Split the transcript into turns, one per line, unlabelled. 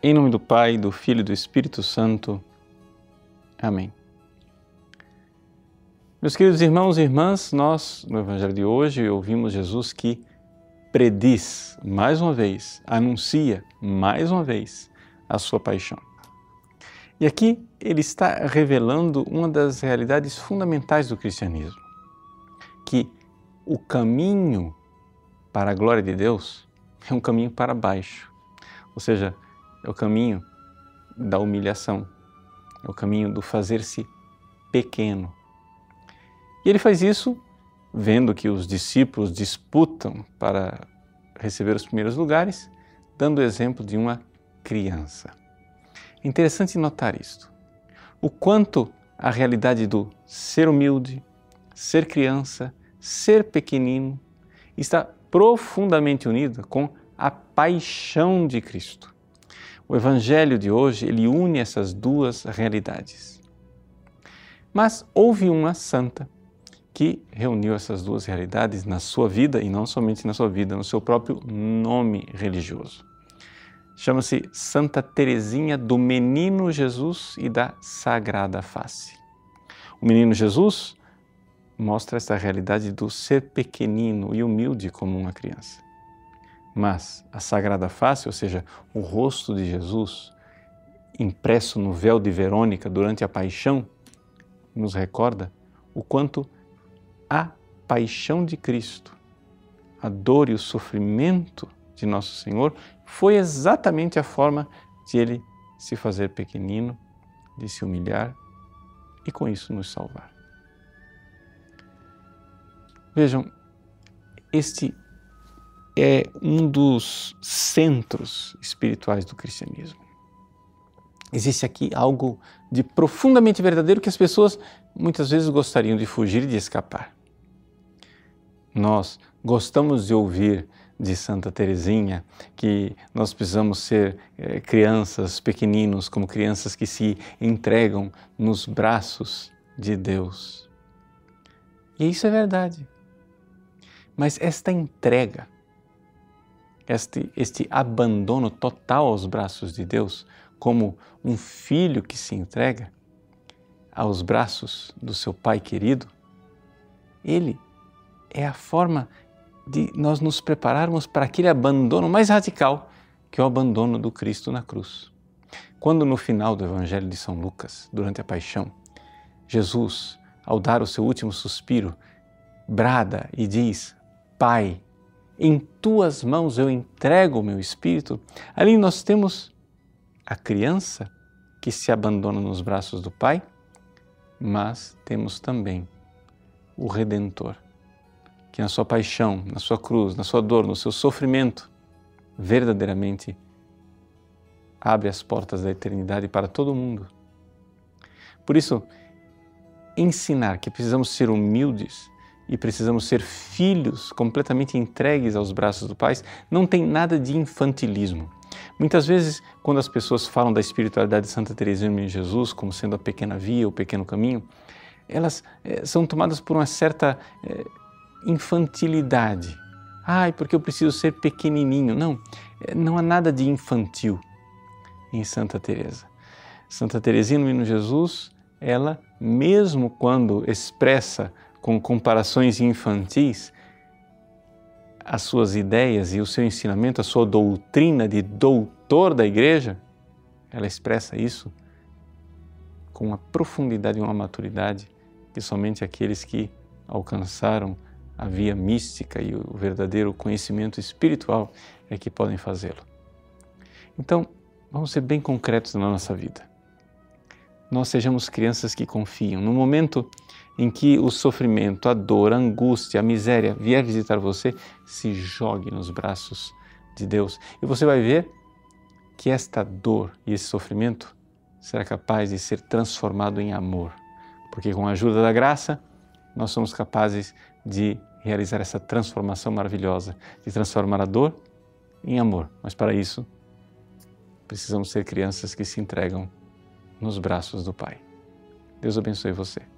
Em nome do Pai, do Filho e do Espírito Santo. Amém. Meus queridos irmãos e irmãs, nós, no Evangelho de hoje, ouvimos Jesus que prediz mais uma vez, anuncia mais uma vez a sua paixão. E aqui ele está revelando uma das realidades fundamentais do cristianismo, que o caminho para a glória de Deus é um caminho para baixo, ou seja, é o caminho da humilhação, é o caminho do fazer-se pequeno. E ele faz isso vendo que os discípulos disputam para receber os primeiros lugares, dando o exemplo de uma criança. É interessante notar isto. O quanto a realidade do ser humilde, ser criança, ser pequenino está profundamente unida com a paixão de Cristo. O evangelho de hoje, ele une essas duas realidades. Mas houve uma santa que reuniu essas duas realidades na sua vida e não somente na sua vida, no seu próprio nome religioso. Chama-se Santa Teresinha do Menino Jesus e da Sagrada Face. O Menino Jesus mostra essa realidade do ser pequenino e humilde como uma criança. Mas a Sagrada Face, ou seja, o rosto de Jesus, impresso no véu de Verônica durante a paixão, nos recorda o quanto a paixão de Cristo, a dor e o sofrimento de Nosso Senhor, foi exatamente a forma de ele se fazer pequenino, de se humilhar e com isso nos salvar. Vejam, este é um dos centros espirituais do cristianismo. Existe aqui algo de profundamente verdadeiro que as pessoas muitas vezes gostariam de fugir e de escapar. Nós gostamos de ouvir de Santa Teresinha que nós precisamos ser é, crianças pequeninos, como crianças que se entregam nos braços de Deus. E isso é verdade. Mas esta entrega este, este abandono total aos braços de Deus, como um filho que se entrega aos braços do seu pai querido, ele é a forma de nós nos prepararmos para aquele abandono mais radical, que é o abandono do Cristo na cruz. Quando no final do Evangelho de São Lucas, durante a paixão, Jesus, ao dar o seu último suspiro, brada e diz: Pai, em tuas mãos eu entrego o meu espírito. Ali nós temos a criança que se abandona nos braços do Pai, mas temos também o Redentor, que na sua paixão, na sua cruz, na sua dor, no seu sofrimento, verdadeiramente abre as portas da eternidade para todo mundo. Por isso, ensinar que precisamos ser humildes e precisamos ser filhos completamente entregues aos braços do Pai, não tem nada de infantilismo. Muitas vezes, quando as pessoas falam da espiritualidade de Santa Teresinha de Jesus como sendo a pequena via, o pequeno caminho, elas é, são tomadas por uma certa é, infantilidade. Ai, porque eu preciso ser pequenininho. Não, é, não há nada de infantil em Santa Teresa. Santa Teresinha no Jesus, ela, mesmo quando expressa com comparações infantis, as suas ideias e o seu ensinamento, a sua doutrina de doutor da igreja, ela expressa isso com uma profundidade e uma maturidade que somente aqueles que alcançaram a via mística e o verdadeiro conhecimento espiritual é que podem fazê-lo. Então, vamos ser bem concretos na nossa vida. Nós sejamos crianças que confiam. No momento em que o sofrimento, a dor, a angústia, a miséria vier visitar você, se jogue nos braços de Deus e você vai ver que esta dor e esse sofrimento será capaz de ser transformado em amor, porque com a ajuda da graça nós somos capazes de realizar essa transformação maravilhosa, de transformar a dor em amor. Mas para isso precisamos ser crianças que se entregam nos braços do Pai. Deus abençoe você.